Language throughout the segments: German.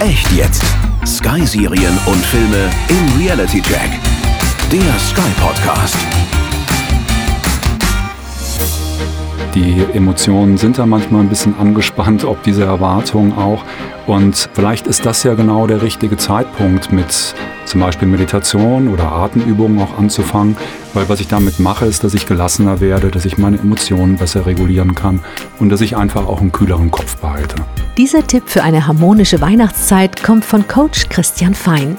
Echt jetzt. Sky-Serien und Filme im Reality Check. Der Sky Podcast. Die Emotionen sind da manchmal ein bisschen angespannt, ob diese Erwartungen auch. Und vielleicht ist das ja genau der richtige Zeitpunkt, mit zum Beispiel Meditation oder Atemübungen auch anzufangen. Weil was ich damit mache, ist, dass ich gelassener werde, dass ich meine Emotionen besser regulieren kann und dass ich einfach auch einen kühleren Kopf behalte. Dieser Tipp für eine harmonische Weihnachtszeit kommt von Coach Christian Fein.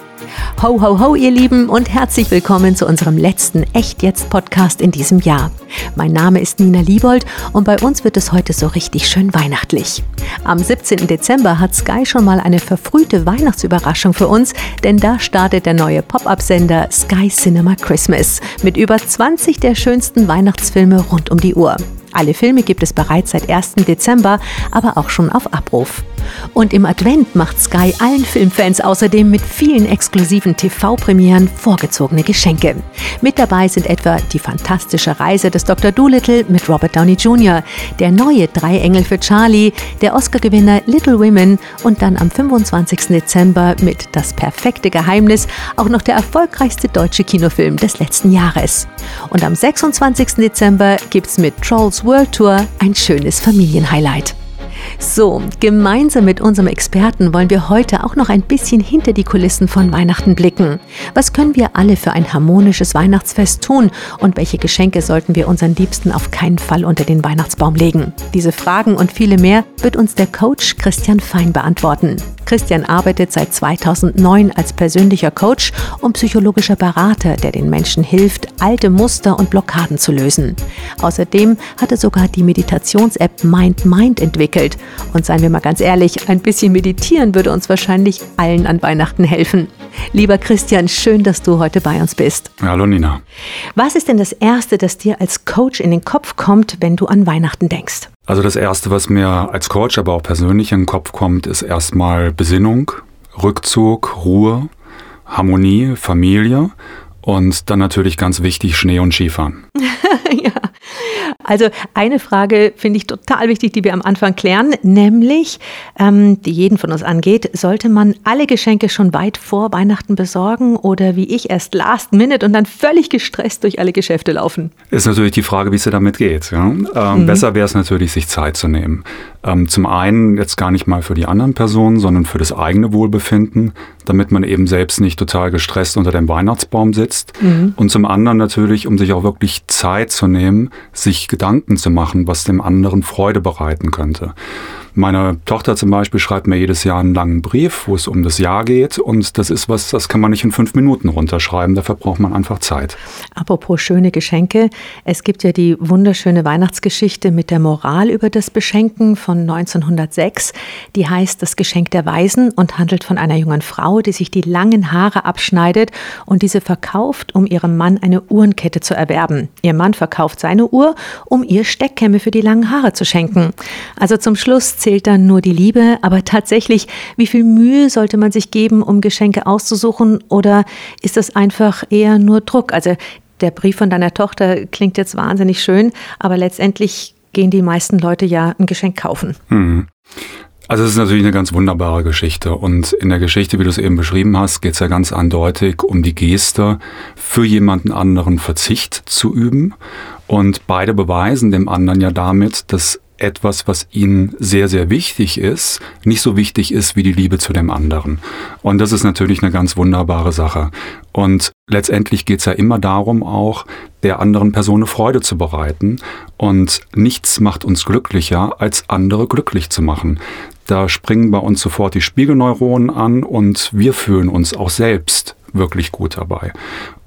Ho, ho, ho, ihr Lieben und herzlich willkommen zu unserem letzten Echt Jetzt Podcast in diesem Jahr. Mein Name ist Nina Liebold und bei uns wird es heute so richtig schön weihnachtlich. Am 17. Dezember hat Sky schon mal eine verfrühte Weihnachtsüberraschung für uns, denn da startet der neue Pop-up-Sender Sky Cinema Christmas mit über 20 der schönsten Weihnachtsfilme rund um die Uhr. Alle Filme gibt es bereits seit 1. Dezember, aber auch schon auf Abruf. Und im Advent macht Sky allen Filmfans außerdem mit vielen exklusiven TV-Premieren vorgezogene Geschenke. Mit dabei sind etwa die fantastische Reise des Dr. Doolittle mit Robert Downey Jr., der neue Drei Engel für Charlie, der Oscar-Gewinner Little Women und dann am 25. Dezember mit Das perfekte Geheimnis auch noch der erfolgreichste deutsche Kinofilm des letzten Jahres. Und am 26. Dezember gibt's mit Trolls World Tour ein schönes Familienhighlight. So, gemeinsam mit unserem Experten wollen wir heute auch noch ein bisschen hinter die Kulissen von Weihnachten blicken. Was können wir alle für ein harmonisches Weihnachtsfest tun und welche Geschenke sollten wir unseren Liebsten auf keinen Fall unter den Weihnachtsbaum legen? Diese Fragen und viele mehr wird uns der Coach Christian Fein beantworten. Christian arbeitet seit 2009 als persönlicher Coach und psychologischer Berater, der den Menschen hilft, alte Muster und Blockaden zu lösen. Außerdem hat er sogar die Meditations-App Mind Mind entwickelt. Und seien wir mal ganz ehrlich, ein bisschen meditieren würde uns wahrscheinlich allen an Weihnachten helfen. Lieber Christian, schön, dass du heute bei uns bist. Hallo Nina. Was ist denn das Erste, das dir als Coach in den Kopf kommt, wenn du an Weihnachten denkst? Also das Erste, was mir als Coach, aber auch persönlich in den Kopf kommt, ist erstmal Besinnung, Rückzug, Ruhe, Harmonie, Familie und dann natürlich ganz wichtig Schnee und Skifahren. ja. Also eine Frage finde ich total wichtig, die wir am Anfang klären, nämlich, ähm, die jeden von uns angeht, sollte man alle Geschenke schon weit vor Weihnachten besorgen oder wie ich erst last minute und dann völlig gestresst durch alle Geschäfte laufen? Ist natürlich die Frage, wie es dir damit geht. Ja? Ähm, mhm. Besser wäre es natürlich, sich Zeit zu nehmen. Ähm, zum einen jetzt gar nicht mal für die anderen Personen, sondern für das eigene Wohlbefinden, damit man eben selbst nicht total gestresst unter dem Weihnachtsbaum sitzt. Mhm. Und zum anderen natürlich, um sich auch wirklich Zeit zu nehmen, sich Gedanken zu machen, was dem anderen Freude bereiten könnte. Meine Tochter zum Beispiel schreibt mir jedes Jahr einen langen Brief, wo es um das Jahr geht. Und das ist was, das kann man nicht in fünf Minuten runterschreiben. Dafür braucht man einfach Zeit. Apropos schöne Geschenke. Es gibt ja die wunderschöne Weihnachtsgeschichte mit der Moral über das Beschenken von 1906. Die heißt Das Geschenk der Weisen und handelt von einer jungen Frau, die sich die langen Haare abschneidet und diese verkauft, um ihrem Mann eine Uhrenkette zu erwerben. Ihr Mann verkauft seine Uhr, um ihr Steckkämme für die langen Haare zu schenken. Also zum Schluss zählt dann nur die Liebe, aber tatsächlich, wie viel Mühe sollte man sich geben, um Geschenke auszusuchen oder ist das einfach eher nur Druck? Also der Brief von deiner Tochter klingt jetzt wahnsinnig schön, aber letztendlich gehen die meisten Leute ja ein Geschenk kaufen. Mhm. Also es ist natürlich eine ganz wunderbare Geschichte. Und in der Geschichte, wie du es eben beschrieben hast, geht es ja ganz eindeutig um die Geste, für jemanden anderen Verzicht zu üben. Und beide beweisen dem anderen ja damit, dass etwas, was ihnen sehr, sehr wichtig ist, nicht so wichtig ist wie die Liebe zu dem anderen. Und das ist natürlich eine ganz wunderbare Sache. Und letztendlich geht es ja immer darum, auch der anderen Person eine Freude zu bereiten. Und nichts macht uns glücklicher, als andere glücklich zu machen. Da springen bei uns sofort die Spiegelneuronen an und wir fühlen uns auch selbst wirklich gut dabei.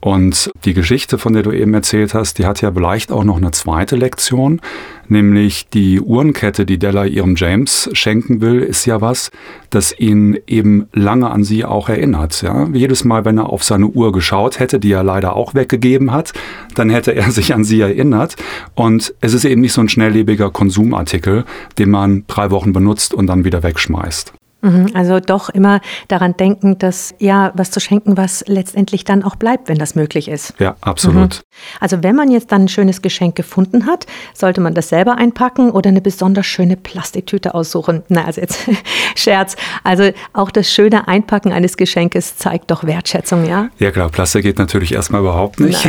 Und die Geschichte, von der du eben erzählt hast, die hat ja vielleicht auch noch eine zweite Lektion, nämlich die Uhrenkette, die Della ihrem James schenken will, ist ja was, das ihn eben lange an sie auch erinnert. Ja? Jedes Mal, wenn er auf seine Uhr geschaut hätte, die er leider auch weggegeben hat, dann hätte er sich an sie erinnert. Und es ist eben nicht so ein schnelllebiger Konsumartikel, den man drei Wochen benutzt und dann wieder wegschmeißt. Mhm, also doch immer daran denken, dass ja, was zu schenken, was letztendlich dann auch bleibt, wenn das möglich ist. Ja, absolut. Mhm. Also wenn man jetzt dann ein schönes Geschenk gefunden hat, sollte man das selber einpacken oder eine besonders schöne Plastiktüte aussuchen. Na, also jetzt Scherz. Also auch das schöne Einpacken eines Geschenkes zeigt doch Wertschätzung, ja? Ja klar, Plastik geht natürlich erstmal überhaupt nicht.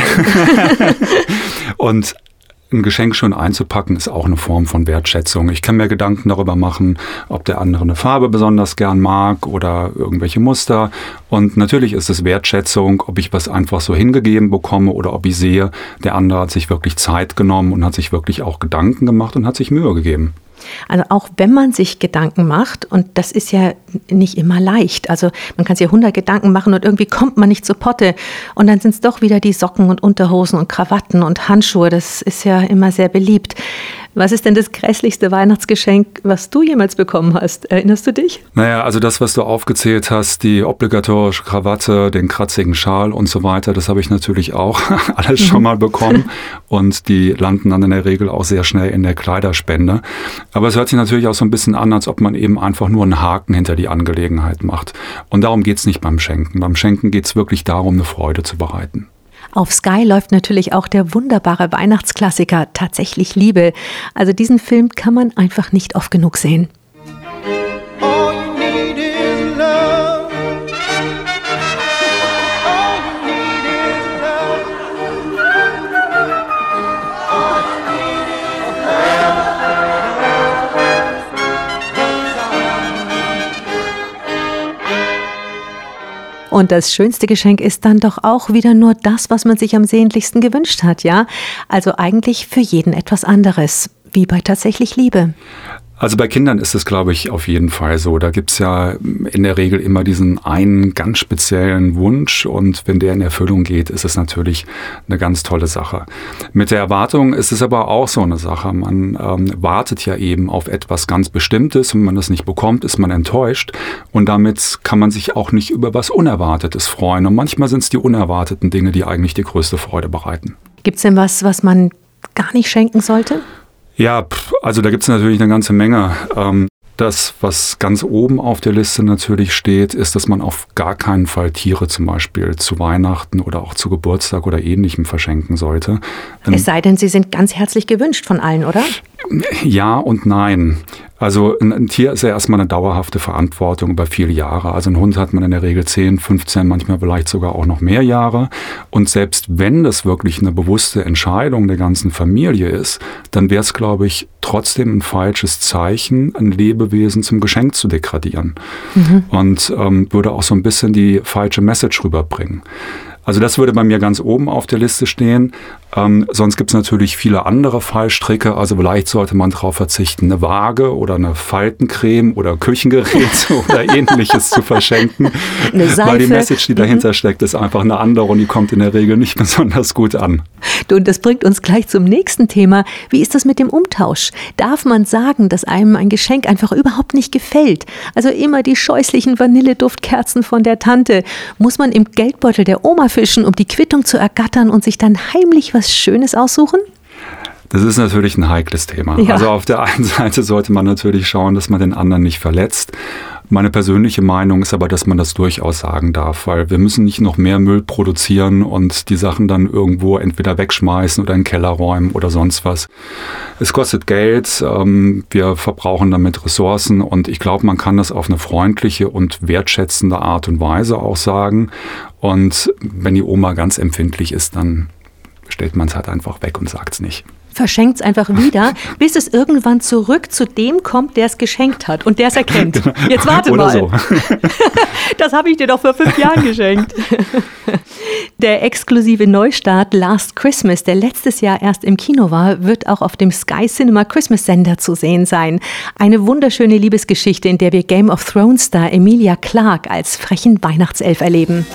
Und ein Geschenk schon einzupacken, ist auch eine Form von Wertschätzung. Ich kann mir Gedanken darüber machen, ob der andere eine Farbe besonders gern mag oder irgendwelche Muster. Und natürlich ist es Wertschätzung, ob ich was einfach so hingegeben bekomme oder ob ich sehe, der andere hat sich wirklich Zeit genommen und hat sich wirklich auch Gedanken gemacht und hat sich Mühe gegeben. Also auch wenn man sich Gedanken macht, und das ist ja nicht immer leicht, also man kann sich ja 100 Gedanken machen und irgendwie kommt man nicht zur Potte und dann sind es doch wieder die Socken und Unterhosen und Krawatten und Handschuhe, das ist ja immer sehr beliebt. Was ist denn das grässlichste Weihnachtsgeschenk, was du jemals bekommen hast? Erinnerst du dich? Naja, also das, was du aufgezählt hast, die obligatorische Krawatte, den kratzigen Schal und so weiter, das habe ich natürlich auch alles schon mal bekommen. Und die landen dann in der Regel auch sehr schnell in der Kleiderspende. Aber es hört sich natürlich auch so ein bisschen an, als ob man eben einfach nur einen Haken hinter die Angelegenheit macht. Und darum geht es nicht beim Schenken. Beim Schenken geht es wirklich darum, eine Freude zu bereiten. Auf Sky läuft natürlich auch der wunderbare Weihnachtsklassiker Tatsächlich Liebe. Also diesen Film kann man einfach nicht oft genug sehen. Und das schönste Geschenk ist dann doch auch wieder nur das, was man sich am sehnlichsten gewünscht hat, ja? Also eigentlich für jeden etwas anderes, wie bei tatsächlich Liebe. Also bei Kindern ist es, glaube ich, auf jeden Fall so. Da gibt es ja in der Regel immer diesen einen ganz speziellen Wunsch und wenn der in Erfüllung geht, ist es natürlich eine ganz tolle Sache. Mit der Erwartung ist es aber auch so eine Sache. Man ähm, wartet ja eben auf etwas ganz Bestimmtes und wenn man das nicht bekommt, ist man enttäuscht und damit kann man sich auch nicht über was Unerwartetes freuen. Und manchmal sind es die unerwarteten Dinge, die eigentlich die größte Freude bereiten. Gibt es denn was, was man gar nicht schenken sollte? Ja, also da gibt es natürlich eine ganze Menge. Ähm, das, was ganz oben auf der Liste natürlich steht, ist, dass man auf gar keinen Fall Tiere zum Beispiel zu Weihnachten oder auch zu Geburtstag oder ähnlichem verschenken sollte. Es sei denn, sie sind ganz herzlich gewünscht von allen, oder? Ja und nein. Also ein, Tier ist ja erstmal eine dauerhafte Verantwortung über viele Jahre. Also ein Hund hat man in der Regel 10, 15, manchmal vielleicht sogar auch noch mehr Jahre. Und selbst wenn das wirklich eine bewusste Entscheidung der ganzen Familie ist, dann wäre es, glaube ich, trotzdem ein falsches Zeichen, ein Lebewesen zum Geschenk zu degradieren. Mhm. Und ähm, würde auch so ein bisschen die falsche Message rüberbringen. Also das würde bei mir ganz oben auf der Liste stehen. Ähm, sonst gibt es natürlich viele andere Fallstricke. Also vielleicht sollte man darauf verzichten, eine Waage oder eine Faltencreme oder Küchengerät oder ähnliches zu verschenken. Weil die Message, die dahinter mhm. steckt, ist einfach eine andere und die kommt in der Regel nicht besonders gut an. Du, und das bringt uns gleich zum nächsten Thema. Wie ist das mit dem Umtausch? Darf man sagen, dass einem ein Geschenk einfach überhaupt nicht gefällt? Also immer die scheußlichen Vanilleduftkerzen von der Tante. Muss man im Geldbeutel der Oma fischen, um die Quittung zu ergattern und sich dann heimlich was Schönes aussuchen? Das ist natürlich ein heikles Thema. Ja. Also auf der einen Seite sollte man natürlich schauen, dass man den anderen nicht verletzt. Meine persönliche Meinung ist aber, dass man das durchaus sagen darf, weil wir müssen nicht noch mehr Müll produzieren und die Sachen dann irgendwo entweder wegschmeißen oder in den Keller räumen oder sonst was. Es kostet Geld, ähm, wir verbrauchen damit Ressourcen und ich glaube, man kann das auf eine freundliche und wertschätzende Art und Weise auch sagen. Und wenn die Oma ganz empfindlich ist, dann stellt man es halt einfach weg und sagt es nicht verschenkt es einfach wieder, bis es irgendwann zurück zu dem kommt, der es geschenkt hat und der es erkennt. Genau. Jetzt warte Oder mal. So. das habe ich dir doch vor fünf Jahren geschenkt. Der exklusive Neustart Last Christmas, der letztes Jahr erst im Kino war, wird auch auf dem Sky Cinema Christmas Sender zu sehen sein. Eine wunderschöne Liebesgeschichte, in der wir Game of Thrones Star Emilia Clarke als frechen Weihnachtself erleben.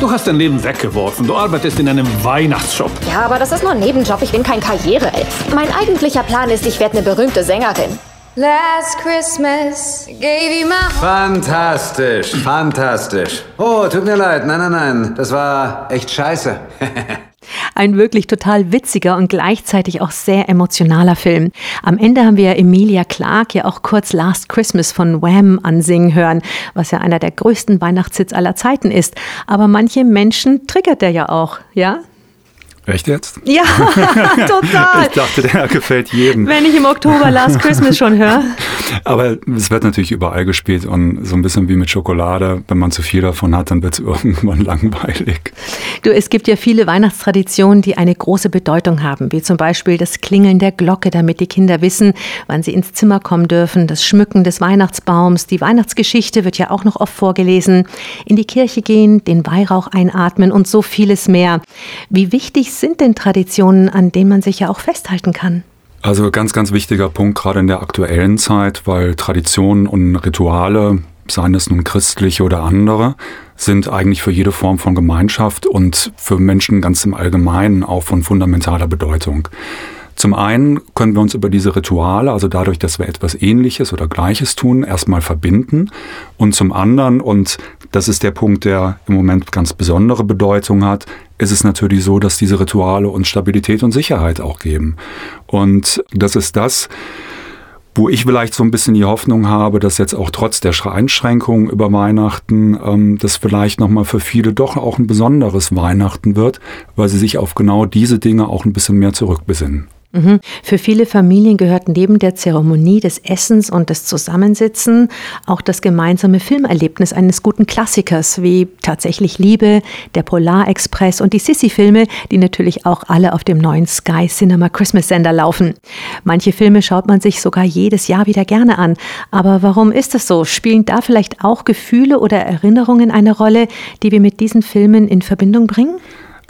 Du hast dein Leben weggeworfen. Du arbeitest in einem Weihnachtsshop. Ja, aber das ist nur ein Nebenjob. Ich bin kein Karriereelf. Mein eigentlicher Plan ist, ich werde eine berühmte Sängerin. Last Christmas gave you my Fantastisch, fantastisch. Oh, tut mir leid. Nein, nein, nein. Das war echt scheiße. Ein wirklich total witziger und gleichzeitig auch sehr emotionaler Film. Am Ende haben wir Emilia Clarke ja auch kurz Last Christmas von Wham ansingen hören, was ja einer der größten Weihnachtshits aller Zeiten ist. Aber manche Menschen triggert der ja auch, ja? Echt jetzt? Ja, total. ich dachte, der gefällt jedem. Wenn ich im Oktober Last Christmas schon höre. Aber es wird natürlich überall gespielt und so ein bisschen wie mit Schokolade. Wenn man zu viel davon hat, dann wird es irgendwann langweilig. Du, es gibt ja viele Weihnachtstraditionen, die eine große Bedeutung haben, wie zum Beispiel das Klingeln der Glocke, damit die Kinder wissen, wann sie ins Zimmer kommen dürfen, das Schmücken des Weihnachtsbaums, die Weihnachtsgeschichte wird ja auch noch oft vorgelesen, in die Kirche gehen, den Weihrauch einatmen und so vieles mehr. Wie wichtig sind denn Traditionen, an denen man sich ja auch festhalten kann? Also ganz, ganz wichtiger Punkt, gerade in der aktuellen Zeit, weil Traditionen und Rituale, seien es nun christliche oder andere, sind eigentlich für jede Form von Gemeinschaft und für Menschen ganz im Allgemeinen auch von fundamentaler Bedeutung. Zum einen können wir uns über diese Rituale, also dadurch, dass wir etwas Ähnliches oder Gleiches tun, erstmal verbinden. Und zum anderen, und das ist der Punkt, der im Moment ganz besondere Bedeutung hat, ist es natürlich so, dass diese Rituale uns Stabilität und Sicherheit auch geben. Und das ist das, wo ich vielleicht so ein bisschen die Hoffnung habe, dass jetzt auch trotz der Einschränkungen über Weihnachten ähm, das vielleicht nochmal für viele doch auch ein besonderes Weihnachten wird, weil sie sich auf genau diese Dinge auch ein bisschen mehr zurückbesinnen. Mhm. Für viele Familien gehört neben der Zeremonie des Essens und des Zusammensitzen auch das gemeinsame Filmerlebnis eines guten Klassikers wie Tatsächlich Liebe, der Polarexpress und die Sissy-Filme, die natürlich auch alle auf dem neuen Sky Cinema Christmas Sender laufen. Manche Filme schaut man sich sogar jedes Jahr wieder gerne an. Aber warum ist das so? Spielen da vielleicht auch Gefühle oder Erinnerungen eine Rolle, die wir mit diesen Filmen in Verbindung bringen?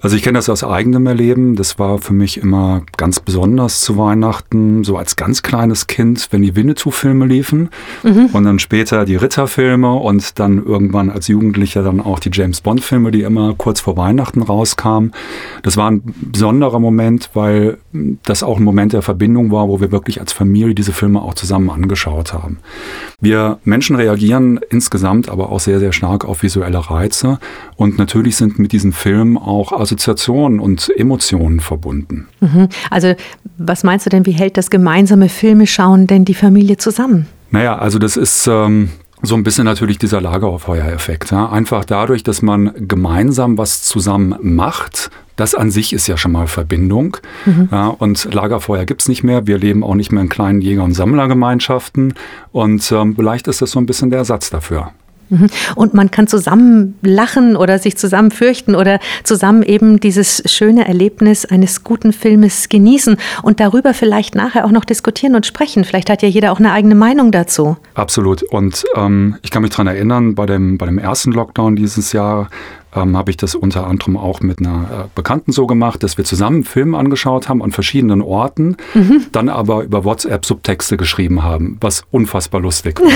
Also ich kenne das aus eigenem Erleben. Das war für mich immer ganz besonders zu Weihnachten, so als ganz kleines Kind, wenn die Winnetou-Filme liefen mhm. und dann später die Ritterfilme und dann irgendwann als Jugendlicher dann auch die James Bond-Filme, die immer kurz vor Weihnachten rauskamen. Das war ein besonderer Moment, weil das auch ein Moment der Verbindung war, wo wir wirklich als Familie diese Filme auch zusammen angeschaut haben. Wir Menschen reagieren insgesamt aber auch sehr, sehr stark auf visuelle Reize und natürlich sind mit diesen Filmen auch Assoziationen und Emotionen verbunden. Mhm. Also was meinst du denn, wie hält das gemeinsame Filme schauen denn die Familie zusammen? Naja, also das ist ähm, so ein bisschen natürlich dieser Lagerfeuereffekt. Ja? Einfach dadurch, dass man gemeinsam was zusammen macht, das an sich ist ja schon mal Verbindung. Mhm. Ja, und Lagerfeuer gibt es nicht mehr. Wir leben auch nicht mehr in kleinen Jäger- und Sammlergemeinschaften. Und ähm, vielleicht ist das so ein bisschen der Ersatz dafür. Mhm. Und man kann zusammen lachen oder sich zusammen fürchten oder zusammen eben dieses schöne Erlebnis eines guten Filmes genießen und darüber vielleicht nachher auch noch diskutieren und sprechen. Vielleicht hat ja jeder auch eine eigene Meinung dazu. Absolut. Und ähm, ich kann mich daran erinnern, bei dem, bei dem ersten Lockdown dieses Jahr ähm, habe ich das unter anderem auch mit einer äh, Bekannten so gemacht, dass wir zusammen Filme angeschaut haben an verschiedenen Orten, mhm. dann aber über WhatsApp Subtexte geschrieben haben, was unfassbar lustig war.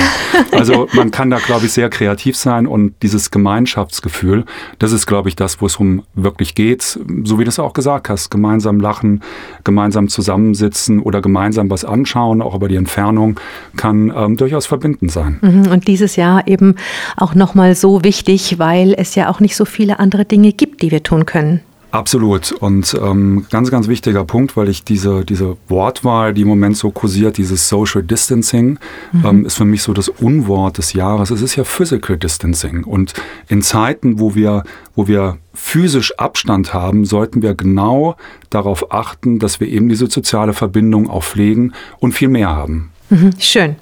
also man kann da, glaube ich, sehr kreativ sein und dieses Gemeinschaftsgefühl, das ist, glaube ich, das, wo es um wirklich geht, so wie du es auch gesagt hast, gemeinsam lachen, gemeinsam zusammensitzen oder gemeinsam was anschauen, auch über die Entfernung, kann ähm, durchaus verbindend sein. Mhm. Und dieses Jahr eben auch nochmal so wichtig, weil es ja auch nicht so so viele andere Dinge gibt, die wir tun können. Absolut. Und ähm, ganz, ganz wichtiger Punkt, weil ich diese, diese Wortwahl, die im Moment so kursiert, dieses Social Distancing, mhm. ähm, ist für mich so das Unwort des Jahres. Es ist ja Physical Distancing. Und in Zeiten, wo wir, wo wir physisch Abstand haben, sollten wir genau darauf achten, dass wir eben diese soziale Verbindung auch pflegen und viel mehr haben. Mhm. Schön.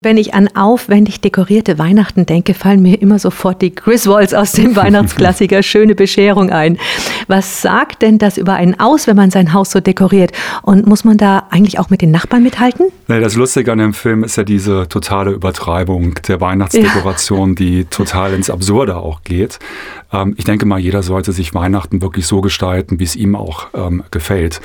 Wenn ich an aufwendig dekorierte Weihnachten denke, fallen mir immer sofort die Griswolds aus dem Weihnachtsklassiker Schöne Bescherung ein. Was sagt denn das über einen aus, wenn man sein Haus so dekoriert? Und muss man da eigentlich auch mit den Nachbarn mithalten? das Lustige an dem Film ist ja diese totale Übertreibung der Weihnachtsdekoration, ja. die total ins Absurde auch geht. Ähm, ich denke mal, jeder sollte sich Weihnachten wirklich so gestalten, wie es ihm auch ähm, gefällt.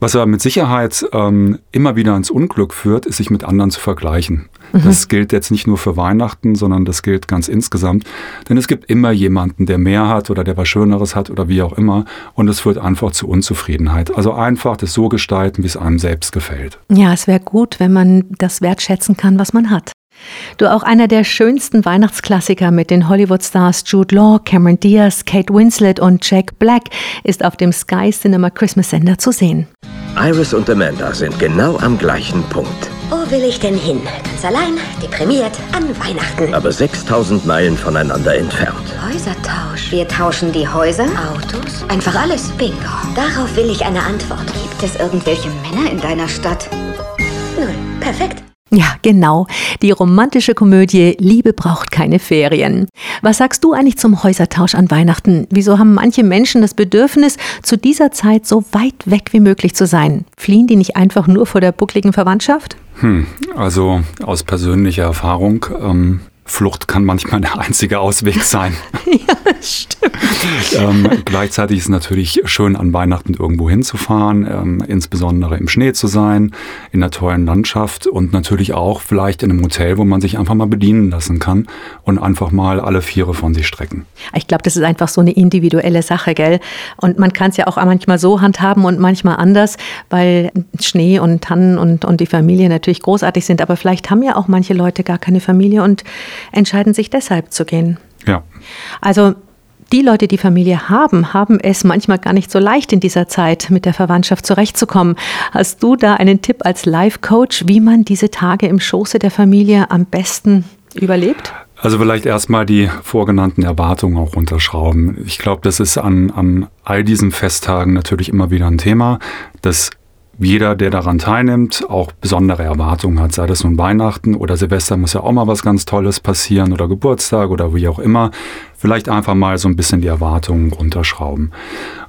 Was aber mit Sicherheit ähm, immer wieder ins Unglück führt, ist sich mit anderen zu vergleichen. Mhm. Das gilt jetzt nicht nur für Weihnachten, sondern das gilt ganz insgesamt. Denn es gibt immer jemanden, der mehr hat oder der was Schöneres hat oder wie auch immer. Und es führt einfach zu Unzufriedenheit. Also einfach das so gestalten, wie es einem selbst gefällt. Ja, es wäre gut, wenn man das wertschätzen kann, was man hat. Du auch einer der schönsten Weihnachtsklassiker mit den Hollywood-Stars Jude Law, Cameron Diaz, Kate Winslet und Jack Black ist auf dem Sky Cinema Christmas Sender zu sehen. Iris und Amanda sind genau am gleichen Punkt. Wo will ich denn hin? Ganz allein, deprimiert, an Weihnachten. Aber 6000 Meilen voneinander entfernt. Häusertausch. Wir tauschen die Häuser, Autos, einfach alles. Bingo. Darauf will ich eine Antwort. Gibt es irgendwelche Männer in deiner Stadt? Null. Perfekt. Ja, genau. Die romantische Komödie Liebe braucht keine Ferien. Was sagst du eigentlich zum Häusertausch an Weihnachten? Wieso haben manche Menschen das Bedürfnis, zu dieser Zeit so weit weg wie möglich zu sein? Fliehen die nicht einfach nur vor der buckligen Verwandtschaft? Hm, also aus persönlicher Erfahrung ähm, Flucht kann manchmal der einzige Ausweg sein. ja, stimmt. ähm, gleichzeitig ist es natürlich schön, an Weihnachten irgendwo hinzufahren, ähm, insbesondere im Schnee zu sein, in einer tollen Landschaft und natürlich auch vielleicht in einem Hotel, wo man sich einfach mal bedienen lassen kann und einfach mal alle Viere von sich strecken. Ich glaube, das ist einfach so eine individuelle Sache, gell? Und man kann es ja auch manchmal so handhaben und manchmal anders, weil Schnee und Tannen und, und die Familie natürlich großartig sind. Aber vielleicht haben ja auch manche Leute gar keine Familie und entscheiden sich deshalb zu gehen. Ja. Also die Leute, die Familie haben, haben es manchmal gar nicht so leicht in dieser Zeit mit der Verwandtschaft zurechtzukommen. Hast du da einen Tipp als Life-Coach, wie man diese Tage im Schoße der Familie am besten überlebt? Also vielleicht erstmal die vorgenannten Erwartungen auch runterschrauben. Ich glaube, das ist an, an all diesen Festtagen natürlich immer wieder ein Thema, dass jeder, der daran teilnimmt, auch besondere Erwartungen hat. Sei das nun Weihnachten oder Silvester muss ja auch mal was ganz Tolles passieren oder Geburtstag oder wie auch immer. Vielleicht einfach mal so ein bisschen die Erwartungen runterschrauben.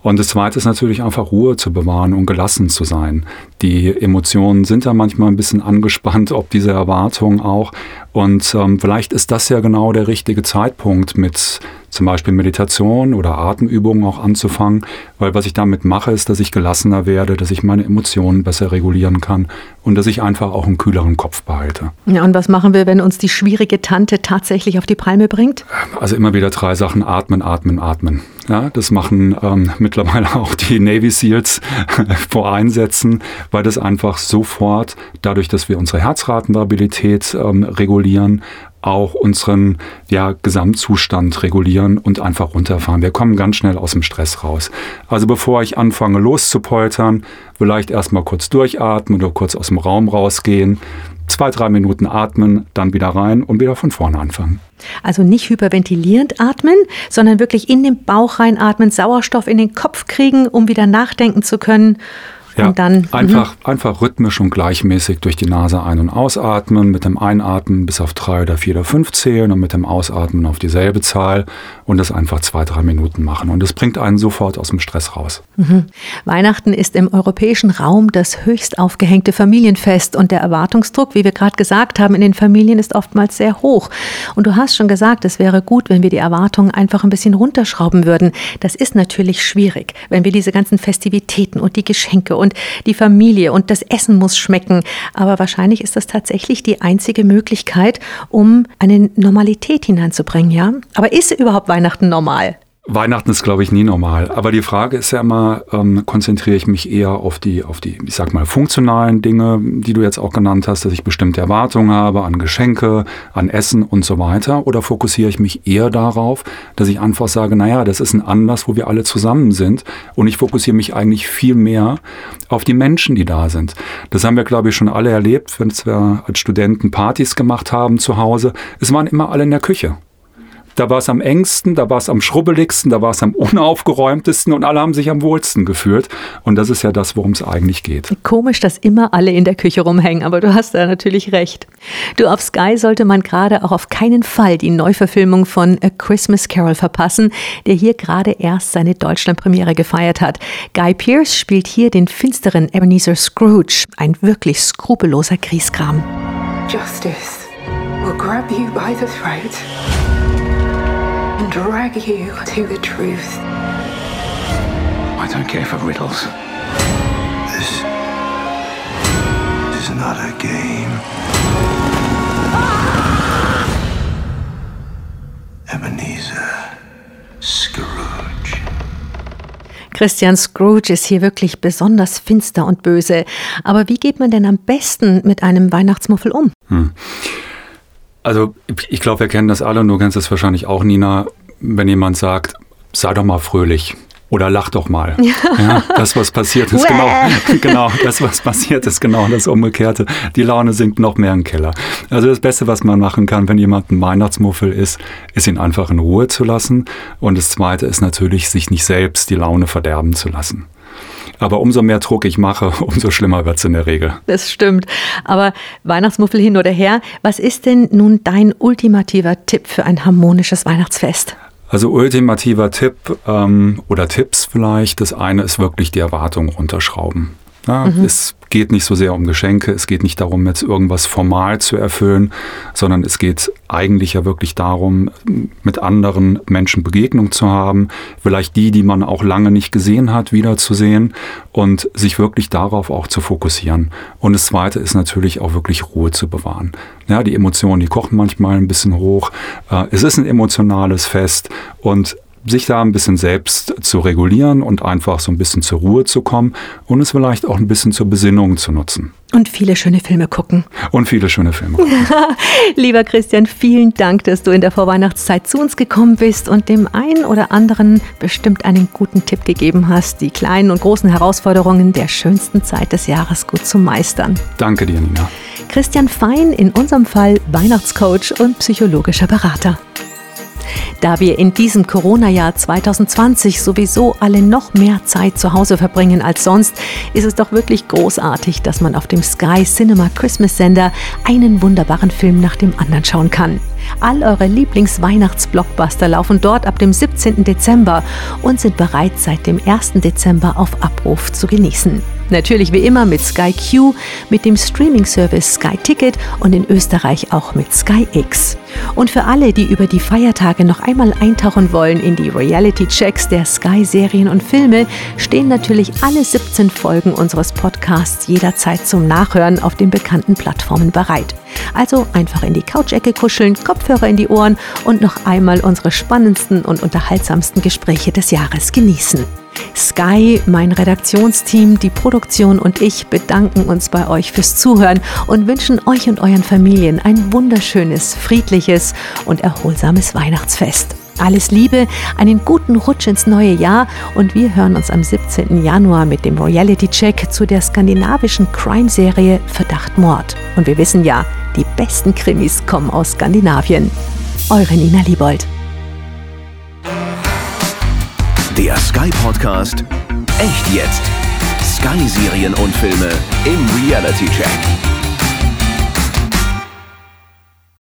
Und das Zweite ist natürlich einfach Ruhe zu bewahren und gelassen zu sein. Die Emotionen sind da manchmal ein bisschen angespannt, ob diese Erwartungen auch. Und ähm, vielleicht ist das ja genau der richtige Zeitpunkt mit zum Beispiel Meditation oder Atemübungen auch anzufangen, weil was ich damit mache, ist, dass ich gelassener werde, dass ich meine Emotionen besser regulieren kann und dass ich einfach auch einen kühleren Kopf behalte. Ja, und was machen wir, wenn uns die schwierige Tante tatsächlich auf die Palme bringt? Also immer wieder drei Sachen, atmen, atmen, atmen. Ja, das machen ähm, mittlerweile auch die Navy SEALs vor Einsätzen, weil das einfach sofort, dadurch, dass wir unsere Herzratenvariabilität ähm, regulieren, auch unseren ja, Gesamtzustand regulieren und einfach runterfahren. Wir kommen ganz schnell aus dem Stress raus. Also bevor ich anfange loszupoltern, vielleicht erstmal kurz durchatmen oder kurz aus dem Raum rausgehen, zwei, drei Minuten atmen, dann wieder rein und wieder von vorne anfangen. Also nicht hyperventilierend atmen, sondern wirklich in den Bauch reinatmen, Sauerstoff in den Kopf kriegen, um wieder nachdenken zu können ja, und dann einfach, mh. einfach rhythmisch und gleichmäßig durch die Nase ein- und ausatmen, mit dem Einatmen bis auf drei oder vier oder fünf zählen und mit dem Ausatmen auf dieselbe Zahl und das einfach zwei, drei Minuten machen. Und das bringt einen sofort aus dem Stress raus. Mhm. Weihnachten ist im europäischen Raum das höchst aufgehängte Familienfest und der Erwartungsdruck, wie wir gerade gesagt haben, in den Familien ist oftmals sehr hoch. Und du hast schon gesagt, es wäre gut, wenn wir die Erwartungen einfach ein bisschen runterschrauben würden. Das ist natürlich schwierig, wenn wir diese ganzen Festivitäten und die Geschenke und die Familie und das Essen muss schmecken. Aber wahrscheinlich ist das tatsächlich die einzige Möglichkeit, um eine Normalität hineinzubringen, ja? Aber ist überhaupt Weihnachten normal? Weihnachten ist, glaube ich, nie normal. Aber die Frage ist ja immer, ähm, konzentriere ich mich eher auf die, auf die, ich sag mal, funktionalen Dinge, die du jetzt auch genannt hast, dass ich bestimmte Erwartungen habe an Geschenke, an Essen und so weiter? Oder fokussiere ich mich eher darauf, dass ich einfach sage, naja, das ist ein Anlass, wo wir alle zusammen sind und ich fokussiere mich eigentlich viel mehr auf die Menschen, die da sind. Das haben wir, glaube ich, schon alle erlebt, wenn wir als Studenten Partys gemacht haben zu Hause. Es waren immer alle in der Küche. Da war es am engsten, da war es am schrubbeligsten, da war es am unaufgeräumtesten und alle haben sich am wohlsten gefühlt. Und das ist ja das, worum es eigentlich geht. Komisch, dass immer alle in der Küche rumhängen, aber du hast da natürlich recht. Du, auf Sky sollte man gerade auch auf keinen Fall die Neuverfilmung von A Christmas Carol verpassen, der hier gerade erst seine Deutschlandpremiere gefeiert hat. Guy Pearce spielt hier den finsteren Ebenezer Scrooge, ein wirklich skrupelloser Grieskram. Justice will grab you by the throat and drag you to the truth. I don't care for riddles. This is not a game. Ebenezer Scrooge. Christian Scrooge ist hier wirklich besonders finster und böse. Aber wie geht man denn am besten mit einem Weihnachtsmuffel um? Hm. Also ich glaube, wir kennen das alle und du kennst das wahrscheinlich auch, Nina, wenn jemand sagt, sei doch mal fröhlich. Oder lach doch mal. Ja, das, was passiert ist, genau, genau, das, was passiert ist, genau das Umgekehrte. Die Laune sinkt noch mehr im Keller. Also das Beste, was man machen kann, wenn jemand ein Weihnachtsmuffel ist, ist ihn einfach in Ruhe zu lassen. Und das Zweite ist natürlich, sich nicht selbst die Laune verderben zu lassen. Aber umso mehr Druck ich mache, umso schlimmer wird es in der Regel. Das stimmt. Aber Weihnachtsmuffel hin oder her, was ist denn nun dein ultimativer Tipp für ein harmonisches Weihnachtsfest? Also ultimativer Tipp ähm, oder Tipps vielleicht. Das eine ist wirklich die Erwartung runterschrauben. Ja, mhm. Es geht nicht so sehr um Geschenke, es geht nicht darum, jetzt irgendwas formal zu erfüllen, sondern es geht eigentlich ja wirklich darum, mit anderen Menschen Begegnung zu haben, vielleicht die, die man auch lange nicht gesehen hat, wiederzusehen und sich wirklich darauf auch zu fokussieren. Und das Zweite ist natürlich auch wirklich Ruhe zu bewahren. Ja, die Emotionen, die kochen manchmal ein bisschen hoch. Äh, es ist ein emotionales Fest und sich da ein bisschen selbst zu regulieren und einfach so ein bisschen zur Ruhe zu kommen und es vielleicht auch ein bisschen zur Besinnung zu nutzen. Und viele schöne Filme gucken. Und viele schöne Filme gucken. Lieber Christian, vielen Dank, dass du in der Vorweihnachtszeit zu uns gekommen bist und dem einen oder anderen bestimmt einen guten Tipp gegeben hast, die kleinen und großen Herausforderungen der schönsten Zeit des Jahres gut zu meistern. Danke dir, Nina. Christian Fein, in unserem Fall Weihnachtscoach und psychologischer Berater. Da wir in diesem Corona-Jahr 2020 sowieso alle noch mehr Zeit zu Hause verbringen als sonst, ist es doch wirklich großartig, dass man auf dem Sky Cinema Christmas Sender einen wunderbaren Film nach dem anderen schauen kann. All eure Lieblings-Weihnachts-Blockbuster laufen dort ab dem 17. Dezember und sind bereits seit dem 1. Dezember auf Abruf zu genießen. Natürlich wie immer mit Sky Q, mit dem Streaming-Service Sky Ticket und in Österreich auch mit Sky X. Und für alle, die über die Feiertage noch einmal eintauchen wollen in die Reality-Checks der Sky-Serien und Filme, stehen natürlich alle 17 Folgen unseres Podcasts jederzeit zum Nachhören auf den bekannten Plattformen bereit. Also einfach in die Couch-Ecke kuscheln, Kopfhörer in die Ohren und noch einmal unsere spannendsten und unterhaltsamsten Gespräche des Jahres genießen. Sky, mein Redaktionsteam, die Produktion und ich bedanken uns bei euch fürs Zuhören und wünschen euch und euren Familien ein wunderschönes, friedliches und erholsames Weihnachtsfest. Alles Liebe, einen guten Rutsch ins neue Jahr und wir hören uns am 17. Januar mit dem Reality Check zu der skandinavischen Crime-Serie Verdacht Mord. Und wir wissen ja, die besten Krimis kommen aus Skandinavien. Eure Nina Liebold. Der Sky Podcast Echt jetzt. Sky Serien und Filme im Reality Check.